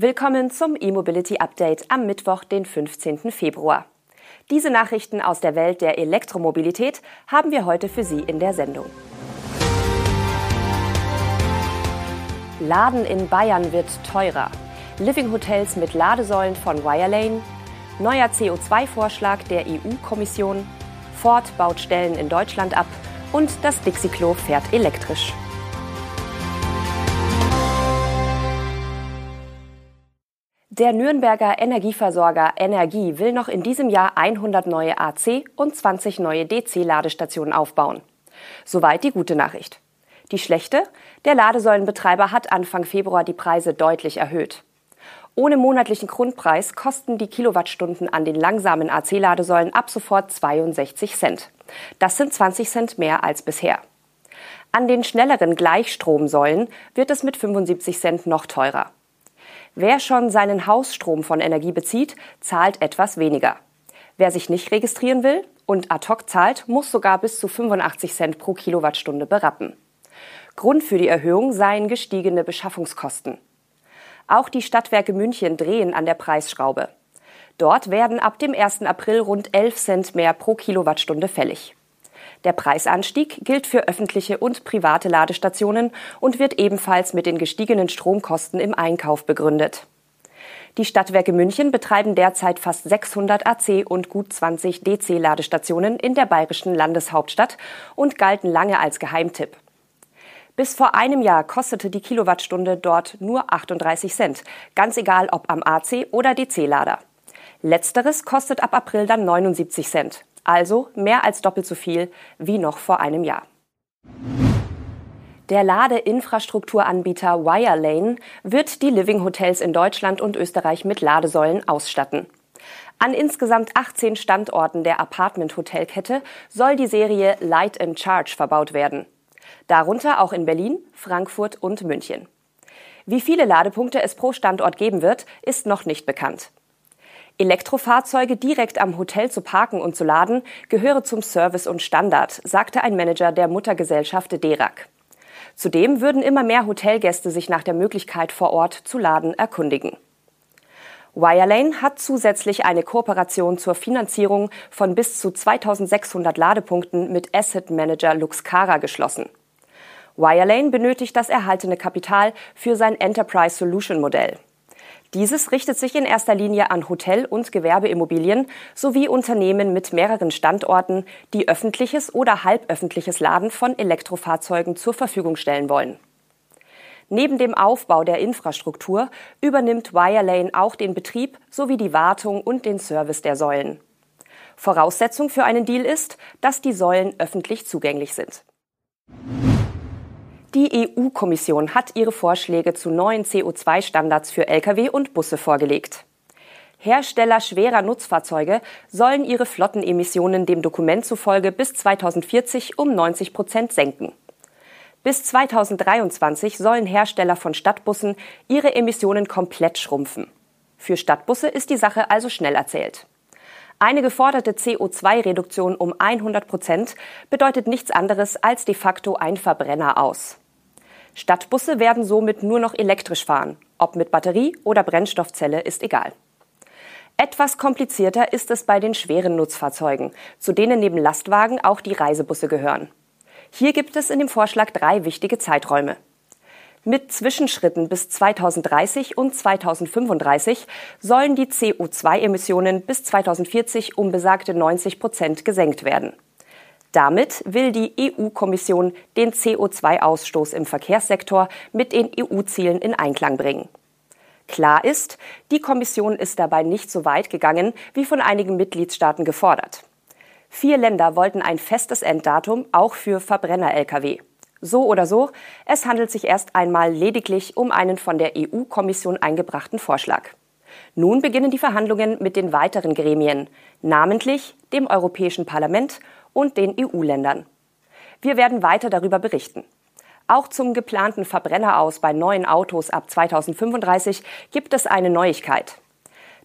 Willkommen zum E-Mobility Update am Mittwoch, den 15. Februar. Diese Nachrichten aus der Welt der Elektromobilität haben wir heute für Sie in der Sendung. Laden in Bayern wird teurer. Living Hotels mit Ladesäulen von Wirelane. Neuer CO2-Vorschlag der EU-Kommission. Ford baut Stellen in Deutschland ab. Und das Dixie-Klo fährt elektrisch. Der Nürnberger Energieversorger Energie will noch in diesem Jahr 100 neue AC und 20 neue DC-Ladestationen aufbauen. Soweit die gute Nachricht. Die schlechte? Der Ladesäulenbetreiber hat Anfang Februar die Preise deutlich erhöht. Ohne monatlichen Grundpreis kosten die Kilowattstunden an den langsamen AC-Ladesäulen ab sofort 62 Cent. Das sind 20 Cent mehr als bisher. An den schnelleren Gleichstromsäulen wird es mit 75 Cent noch teurer. Wer schon seinen Hausstrom von Energie bezieht, zahlt etwas weniger. Wer sich nicht registrieren will und ad hoc zahlt, muss sogar bis zu 85 Cent pro Kilowattstunde berappen. Grund für die Erhöhung seien gestiegene Beschaffungskosten. Auch die Stadtwerke München drehen an der Preisschraube. Dort werden ab dem 1. April rund 11 Cent mehr pro Kilowattstunde fällig. Der Preisanstieg gilt für öffentliche und private Ladestationen und wird ebenfalls mit den gestiegenen Stromkosten im Einkauf begründet. Die Stadtwerke München betreiben derzeit fast 600 AC und gut 20 DC-Ladestationen in der bayerischen Landeshauptstadt und galten lange als Geheimtipp. Bis vor einem Jahr kostete die Kilowattstunde dort nur 38 Cent, ganz egal ob am AC oder DC-Lader. Letzteres kostet ab April dann 79 Cent also mehr als doppelt so viel wie noch vor einem Jahr. Der Ladeinfrastrukturanbieter Wirelane wird die Living Hotels in Deutschland und Österreich mit Ladesäulen ausstatten. An insgesamt 18 Standorten der Apartment-Hotelkette soll die Serie Light and Charge verbaut werden. Darunter auch in Berlin, Frankfurt und München. Wie viele Ladepunkte es pro Standort geben wird, ist noch nicht bekannt. Elektrofahrzeuge direkt am Hotel zu parken und zu laden gehöre zum Service und Standard, sagte ein Manager der Muttergesellschaft DERAC. Zudem würden immer mehr Hotelgäste sich nach der Möglichkeit vor Ort zu laden erkundigen. Wirelane hat zusätzlich eine Kooperation zur Finanzierung von bis zu 2600 Ladepunkten mit Asset Manager Luxcara geschlossen. Wirelane benötigt das erhaltene Kapital für sein Enterprise Solution Modell. Dieses richtet sich in erster Linie an Hotel- und Gewerbeimmobilien sowie Unternehmen mit mehreren Standorten, die öffentliches oder halböffentliches Laden von Elektrofahrzeugen zur Verfügung stellen wollen. Neben dem Aufbau der Infrastruktur übernimmt Wirelane auch den Betrieb sowie die Wartung und den Service der Säulen. Voraussetzung für einen Deal ist, dass die Säulen öffentlich zugänglich sind. Die EU-Kommission hat ihre Vorschläge zu neuen CO2-Standards für Lkw und Busse vorgelegt. Hersteller schwerer Nutzfahrzeuge sollen ihre Flottenemissionen dem Dokument zufolge bis 2040 um 90 Prozent senken. Bis 2023 sollen Hersteller von Stadtbussen ihre Emissionen komplett schrumpfen. Für Stadtbusse ist die Sache also schnell erzählt. Eine geforderte CO2-Reduktion um 100 Prozent bedeutet nichts anderes als de facto ein Verbrenner aus. Stadtbusse werden somit nur noch elektrisch fahren. Ob mit Batterie oder Brennstoffzelle ist egal. Etwas komplizierter ist es bei den schweren Nutzfahrzeugen, zu denen neben Lastwagen auch die Reisebusse gehören. Hier gibt es in dem Vorschlag drei wichtige Zeiträume. Mit Zwischenschritten bis 2030 und 2035 sollen die CO2-Emissionen bis 2040 um besagte 90 Prozent gesenkt werden. Damit will die EU-Kommission den CO2-Ausstoß im Verkehrssektor mit den EU-Zielen in Einklang bringen. Klar ist, die Kommission ist dabei nicht so weit gegangen, wie von einigen Mitgliedstaaten gefordert. Vier Länder wollten ein festes Enddatum auch für Verbrenner-Lkw. So oder so, es handelt sich erst einmal lediglich um einen von der EU-Kommission eingebrachten Vorschlag. Nun beginnen die Verhandlungen mit den weiteren Gremien, namentlich dem Europäischen Parlament und den EU-Ländern. Wir werden weiter darüber berichten. Auch zum geplanten Verbrenneraus bei neuen Autos ab 2035 gibt es eine Neuigkeit.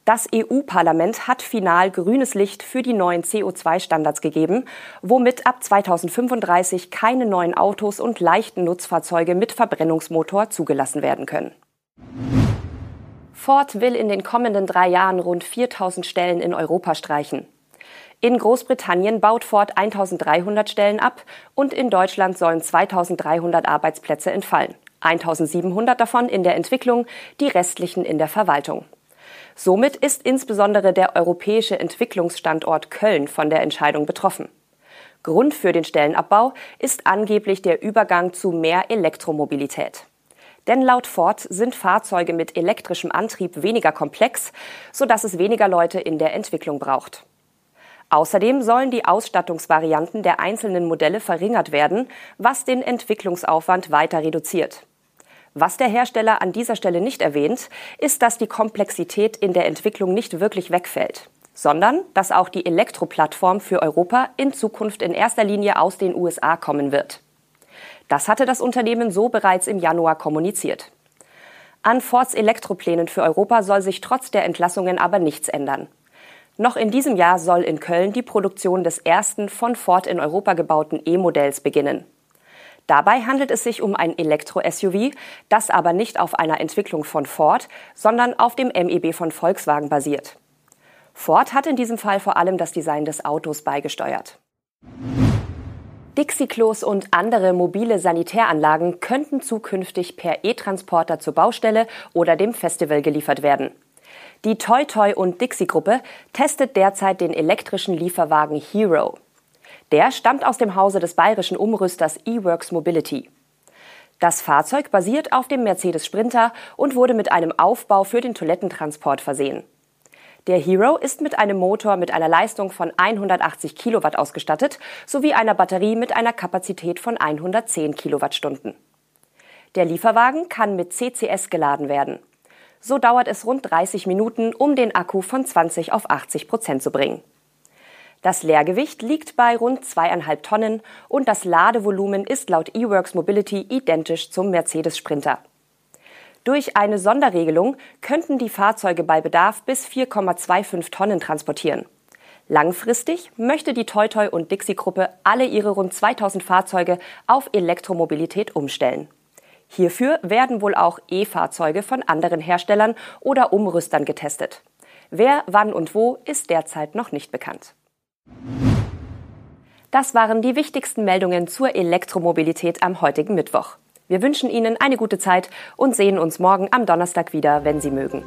Das EU-Parlament hat final grünes Licht für die neuen CO2-Standards gegeben, womit ab 2035 keine neuen Autos und leichten Nutzfahrzeuge mit Verbrennungsmotor zugelassen werden können. Ford will in den kommenden drei Jahren rund 4000 Stellen in Europa streichen. In Großbritannien baut Ford 1300 Stellen ab und in Deutschland sollen 2300 Arbeitsplätze entfallen. 1700 davon in der Entwicklung, die restlichen in der Verwaltung. Somit ist insbesondere der europäische Entwicklungsstandort Köln von der Entscheidung betroffen. Grund für den Stellenabbau ist angeblich der Übergang zu mehr Elektromobilität. Denn laut Ford sind Fahrzeuge mit elektrischem Antrieb weniger komplex, sodass es weniger Leute in der Entwicklung braucht. Außerdem sollen die Ausstattungsvarianten der einzelnen Modelle verringert werden, was den Entwicklungsaufwand weiter reduziert. Was der Hersteller an dieser Stelle nicht erwähnt, ist, dass die Komplexität in der Entwicklung nicht wirklich wegfällt, sondern dass auch die Elektroplattform für Europa in Zukunft in erster Linie aus den USA kommen wird. Das hatte das Unternehmen so bereits im Januar kommuniziert. An Fords Elektroplänen für Europa soll sich trotz der Entlassungen aber nichts ändern. Noch in diesem Jahr soll in Köln die Produktion des ersten von Ford in Europa gebauten E-Modells beginnen. Dabei handelt es sich um ein Elektro-SUV, das aber nicht auf einer Entwicklung von Ford, sondern auf dem MEB von Volkswagen basiert. Ford hat in diesem Fall vor allem das Design des Autos beigesteuert. Dixie-Klos und andere mobile Sanitäranlagen könnten zukünftig per E-Transporter zur Baustelle oder dem Festival geliefert werden. Die Toy Toy und Dixie Gruppe testet derzeit den elektrischen Lieferwagen Hero. Der stammt aus dem Hause des bayerischen Umrüsters eWorks Mobility. Das Fahrzeug basiert auf dem Mercedes Sprinter und wurde mit einem Aufbau für den Toilettentransport versehen. Der Hero ist mit einem Motor mit einer Leistung von 180 Kilowatt ausgestattet sowie einer Batterie mit einer Kapazität von 110 Kilowattstunden. Der Lieferwagen kann mit CCS geladen werden. So dauert es rund 30 Minuten, um den Akku von 20 auf 80 Prozent zu bringen. Das Leergewicht liegt bei rund zweieinhalb Tonnen und das Ladevolumen ist laut eWorks Mobility identisch zum Mercedes Sprinter. Durch eine Sonderregelung könnten die Fahrzeuge bei Bedarf bis 4,25 Tonnen transportieren. Langfristig möchte die Toy und Dixie-Gruppe alle ihre rund 2000 Fahrzeuge auf Elektromobilität umstellen. Hierfür werden wohl auch E-Fahrzeuge von anderen Herstellern oder Umrüstern getestet. Wer, wann und wo ist derzeit noch nicht bekannt. Das waren die wichtigsten Meldungen zur Elektromobilität am heutigen Mittwoch. Wir wünschen Ihnen eine gute Zeit und sehen uns morgen am Donnerstag wieder, wenn Sie mögen.